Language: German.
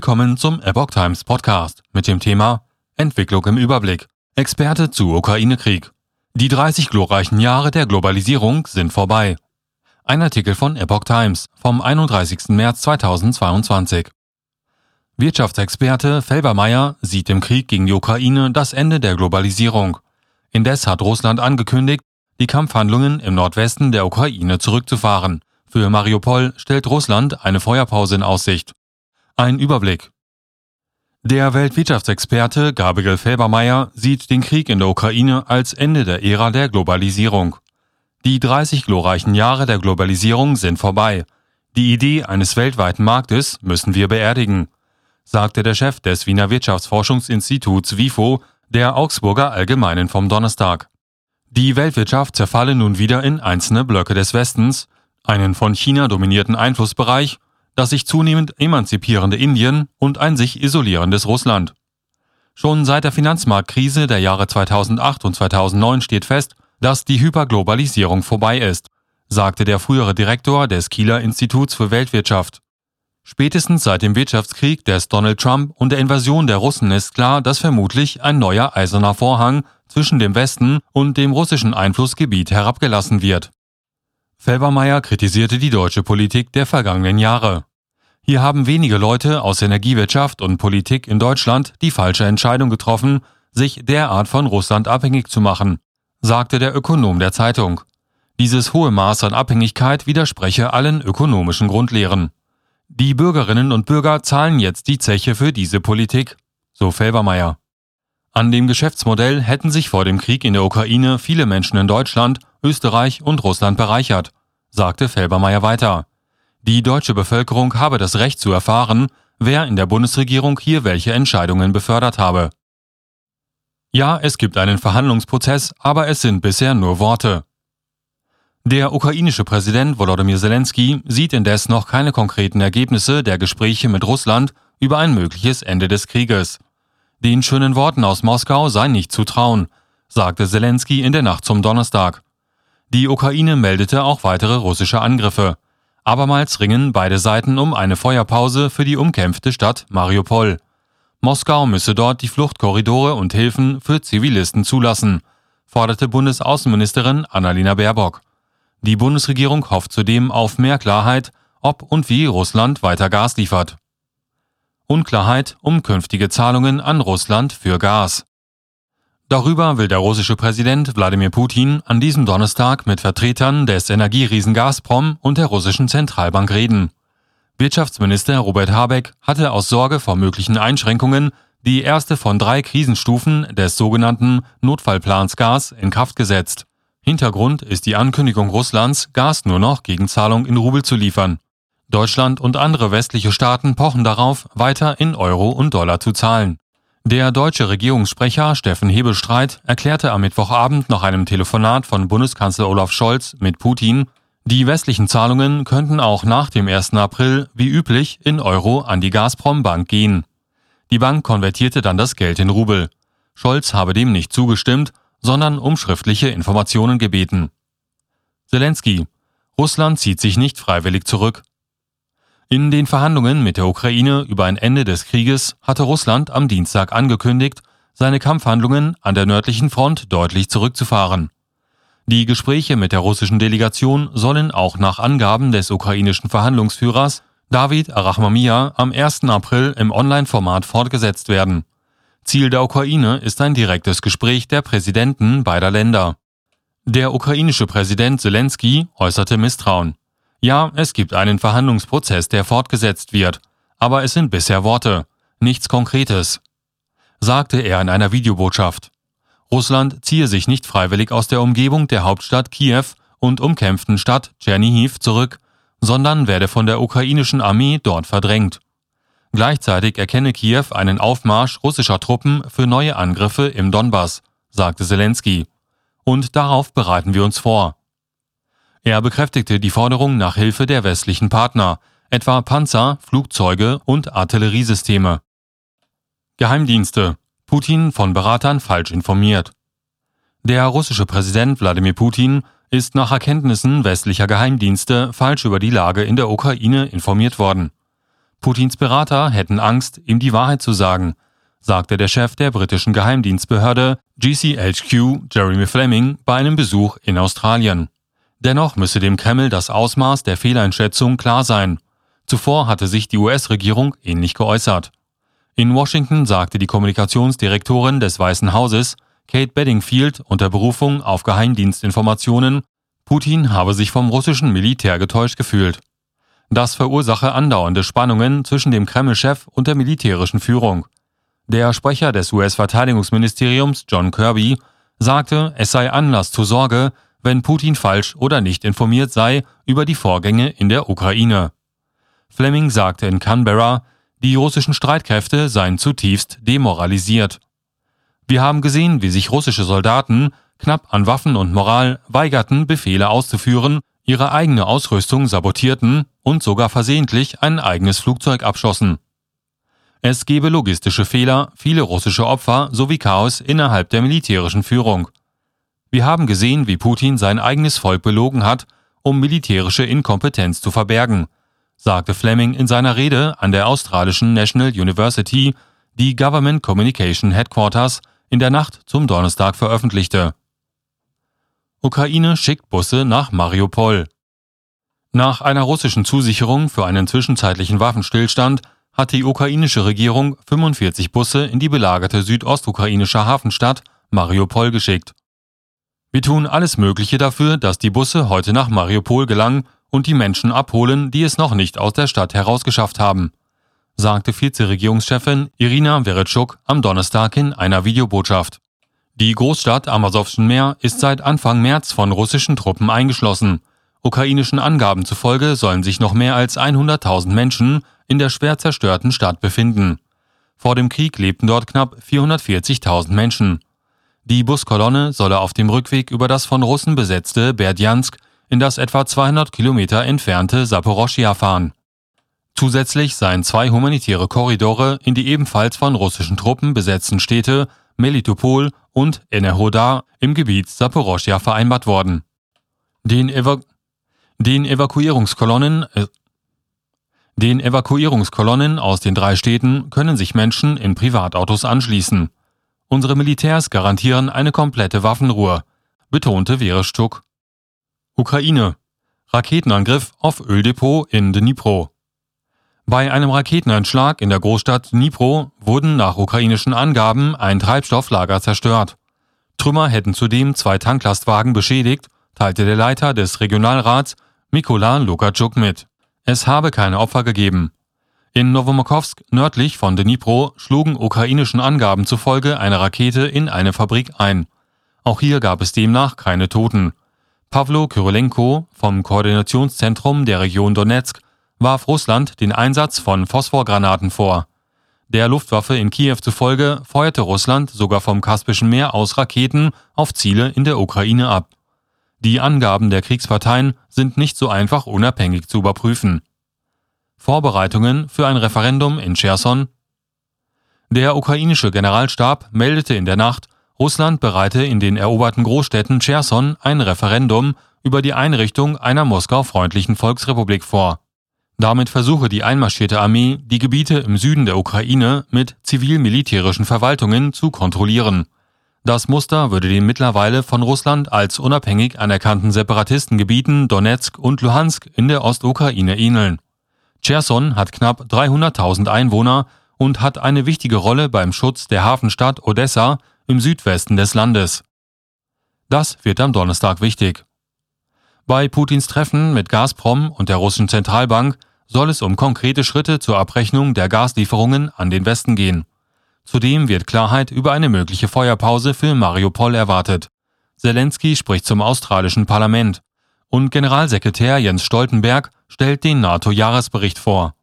Willkommen zum Epoch Times Podcast mit dem Thema Entwicklung im Überblick. Experte zu Ukraine-Krieg. Die 30 glorreichen Jahre der Globalisierung sind vorbei. Ein Artikel von Epoch Times vom 31. März 2022. Wirtschaftsexperte Felbermeier sieht im Krieg gegen die Ukraine das Ende der Globalisierung. Indes hat Russland angekündigt, die Kampfhandlungen im Nordwesten der Ukraine zurückzufahren. Für Mariupol stellt Russland eine Feuerpause in Aussicht. Ein Überblick. Der Weltwirtschaftsexperte Gabriel Felbermeier sieht den Krieg in der Ukraine als Ende der Ära der Globalisierung. Die 30 glorreichen Jahre der Globalisierung sind vorbei. Die Idee eines weltweiten Marktes müssen wir beerdigen, sagte der Chef des Wiener Wirtschaftsforschungsinstituts WIFO der Augsburger Allgemeinen vom Donnerstag. Die Weltwirtschaft zerfalle nun wieder in einzelne Blöcke des Westens, einen von China dominierten Einflussbereich das sich zunehmend emanzipierende Indien und ein sich isolierendes Russland. Schon seit der Finanzmarktkrise der Jahre 2008 und 2009 steht fest, dass die Hyperglobalisierung vorbei ist, sagte der frühere Direktor des Kieler Instituts für Weltwirtschaft. Spätestens seit dem Wirtschaftskrieg des Donald Trump und der Invasion der Russen ist klar, dass vermutlich ein neuer eiserner Vorhang zwischen dem Westen und dem russischen Einflussgebiet herabgelassen wird. Felbermeier kritisierte die deutsche Politik der vergangenen Jahre. Hier haben wenige Leute aus Energiewirtschaft und Politik in Deutschland die falsche Entscheidung getroffen, sich derart von Russland abhängig zu machen, sagte der Ökonom der Zeitung. Dieses hohe Maß an Abhängigkeit widerspreche allen ökonomischen Grundlehren. Die Bürgerinnen und Bürger zahlen jetzt die Zeche für diese Politik, so Felbermeier. An dem Geschäftsmodell hätten sich vor dem Krieg in der Ukraine viele Menschen in Deutschland, Österreich und Russland bereichert, sagte Felbermeier weiter. Die deutsche Bevölkerung habe das Recht zu erfahren, wer in der Bundesregierung hier welche Entscheidungen befördert habe. Ja, es gibt einen Verhandlungsprozess, aber es sind bisher nur Worte. Der ukrainische Präsident Volodymyr Zelensky sieht indes noch keine konkreten Ergebnisse der Gespräche mit Russland über ein mögliches Ende des Krieges. Den schönen Worten aus Moskau sei nicht zu trauen, sagte Zelensky in der Nacht zum Donnerstag. Die Ukraine meldete auch weitere russische Angriffe. Abermals ringen beide Seiten um eine Feuerpause für die umkämpfte Stadt Mariupol. Moskau müsse dort die Fluchtkorridore und Hilfen für Zivilisten zulassen, forderte Bundesaußenministerin Annalena Baerbock. Die Bundesregierung hofft zudem auf mehr Klarheit, ob und wie Russland weiter Gas liefert. Unklarheit um künftige Zahlungen an Russland für Gas. Darüber will der russische Präsident Wladimir Putin an diesem Donnerstag mit Vertretern des Energieriesen Gazprom und der russischen Zentralbank reden. Wirtschaftsminister Robert Habeck hatte aus Sorge vor möglichen Einschränkungen die erste von drei Krisenstufen des sogenannten Notfallplans Gas in Kraft gesetzt. Hintergrund ist die Ankündigung Russlands, Gas nur noch gegen Zahlung in Rubel zu liefern. Deutschland und andere westliche Staaten pochen darauf, weiter in Euro und Dollar zu zahlen. Der deutsche Regierungssprecher Steffen Hebelstreit erklärte am Mittwochabend nach einem Telefonat von Bundeskanzler Olaf Scholz mit Putin, die westlichen Zahlungen könnten auch nach dem 1. April wie üblich in Euro an die Gazprom Bank gehen. Die Bank konvertierte dann das Geld in Rubel. Scholz habe dem nicht zugestimmt, sondern um schriftliche Informationen gebeten. Zelensky. Russland zieht sich nicht freiwillig zurück. In den Verhandlungen mit der Ukraine über ein Ende des Krieges hatte Russland am Dienstag angekündigt, seine Kampfhandlungen an der nördlichen Front deutlich zurückzufahren. Die Gespräche mit der russischen Delegation sollen auch nach Angaben des ukrainischen Verhandlungsführers David Arachmamia am 1. April im Online-Format fortgesetzt werden. Ziel der Ukraine ist ein direktes Gespräch der Präsidenten beider Länder. Der ukrainische Präsident Zelensky äußerte Misstrauen. Ja, es gibt einen Verhandlungsprozess, der fortgesetzt wird, aber es sind bisher Worte, nichts Konkretes, sagte er in einer Videobotschaft. Russland ziehe sich nicht freiwillig aus der Umgebung der Hauptstadt Kiew und umkämpften Stadt Tschernihiv zurück, sondern werde von der ukrainischen Armee dort verdrängt. Gleichzeitig erkenne Kiew einen Aufmarsch russischer Truppen für neue Angriffe im Donbass, sagte Zelensky. Und darauf bereiten wir uns vor. Er bekräftigte die Forderung nach Hilfe der westlichen Partner, etwa Panzer, Flugzeuge und Artilleriesysteme. Geheimdienste. Putin von Beratern falsch informiert. Der russische Präsident Wladimir Putin ist nach Erkenntnissen westlicher Geheimdienste falsch über die Lage in der Ukraine informiert worden. Putins Berater hätten Angst, ihm die Wahrheit zu sagen, sagte der Chef der britischen Geheimdienstbehörde GCHQ Jeremy Fleming bei einem Besuch in Australien. Dennoch müsse dem Kreml das Ausmaß der Fehleinschätzung klar sein. Zuvor hatte sich die US-Regierung ähnlich geäußert. In Washington sagte die Kommunikationsdirektorin des Weißen Hauses, Kate Bedingfield, unter Berufung auf Geheimdienstinformationen, Putin habe sich vom russischen Militär getäuscht gefühlt. Das verursache andauernde Spannungen zwischen dem Kreml-Chef und der militärischen Führung. Der Sprecher des US-Verteidigungsministeriums, John Kirby, sagte, es sei Anlass zur Sorge, wenn Putin falsch oder nicht informiert sei über die Vorgänge in der Ukraine. Fleming sagte in Canberra, die russischen Streitkräfte seien zutiefst demoralisiert. Wir haben gesehen, wie sich russische Soldaten knapp an Waffen und Moral weigerten, Befehle auszuführen, ihre eigene Ausrüstung sabotierten und sogar versehentlich ein eigenes Flugzeug abschossen. Es gebe logistische Fehler, viele russische Opfer sowie Chaos innerhalb der militärischen Führung. Wir haben gesehen, wie Putin sein eigenes Volk belogen hat, um militärische Inkompetenz zu verbergen, sagte Fleming in seiner Rede an der australischen National University, die Government Communication Headquarters in der Nacht zum Donnerstag veröffentlichte. Ukraine schickt Busse nach Mariupol. Nach einer russischen Zusicherung für einen zwischenzeitlichen Waffenstillstand hat die ukrainische Regierung 45 Busse in die belagerte südostukrainische Hafenstadt Mariupol geschickt. Wir tun alles Mögliche dafür, dass die Busse heute nach Mariupol gelangen und die Menschen abholen, die es noch nicht aus der Stadt herausgeschafft haben, sagte Vizeregierungschefin Irina Veretschuk am Donnerstag in einer Videobotschaft. Die Großstadt am Asowschen Meer ist seit Anfang März von russischen Truppen eingeschlossen. Ukrainischen Angaben zufolge sollen sich noch mehr als 100.000 Menschen in der schwer zerstörten Stadt befinden. Vor dem Krieg lebten dort knapp 440.000 Menschen. Die Buskolonne solle auf dem Rückweg über das von Russen besetzte Berdjansk in das etwa 200 Kilometer entfernte Saporoschia fahren. Zusätzlich seien zwei humanitäre Korridore in die ebenfalls von russischen Truppen besetzten Städte Melitopol und Enerhodar im Gebiet Saporoschia vereinbart worden. Den, Evaku den Evakuierungskolonnen äh, den Evakuierungskolonnen aus den drei Städten können sich Menschen in Privatautos anschließen. Unsere Militärs garantieren eine komplette Waffenruhe, betonte Vereshchuk. Ukraine. Raketenangriff auf Öldepot in Dnipro. Bei einem Raketeneinschlag in der Großstadt Dnipro wurden nach ukrainischen Angaben ein Treibstofflager zerstört. Trümmer hätten zudem zwei Tanklastwagen beschädigt, teilte der Leiter des Regionalrats Mikola Lukatschuk mit. Es habe keine Opfer gegeben. In Novomakowsk nördlich von Dnipro schlugen ukrainischen Angaben zufolge eine Rakete in eine Fabrik ein. Auch hier gab es demnach keine Toten. Pavlo Kyrylenko vom Koordinationszentrum der Region Donetsk warf Russland den Einsatz von Phosphorgranaten vor. Der Luftwaffe in Kiew zufolge feuerte Russland sogar vom Kaspischen Meer aus Raketen auf Ziele in der Ukraine ab. Die Angaben der Kriegsparteien sind nicht so einfach unabhängig zu überprüfen. Vorbereitungen für ein Referendum in Cherson Der ukrainische Generalstab meldete in der Nacht, Russland bereite in den eroberten Großstädten Cherson ein Referendum über die Einrichtung einer Moskau-freundlichen Volksrepublik vor. Damit versuche die einmarschierte Armee, die Gebiete im Süden der Ukraine mit zivil-militärischen Verwaltungen zu kontrollieren. Das Muster würde den mittlerweile von Russland als unabhängig anerkannten Separatistengebieten Donetsk und Luhansk in der Ostukraine ähneln. Cherson hat knapp 300.000 Einwohner und hat eine wichtige Rolle beim Schutz der Hafenstadt Odessa im Südwesten des Landes. Das wird am Donnerstag wichtig. Bei Putins Treffen mit Gazprom und der russischen Zentralbank soll es um konkrete Schritte zur Abrechnung der Gaslieferungen an den Westen gehen. Zudem wird Klarheit über eine mögliche Feuerpause für Mariupol erwartet. Zelensky spricht zum australischen Parlament und Generalsekretär Jens Stoltenberg stellt den NATO-Jahresbericht vor.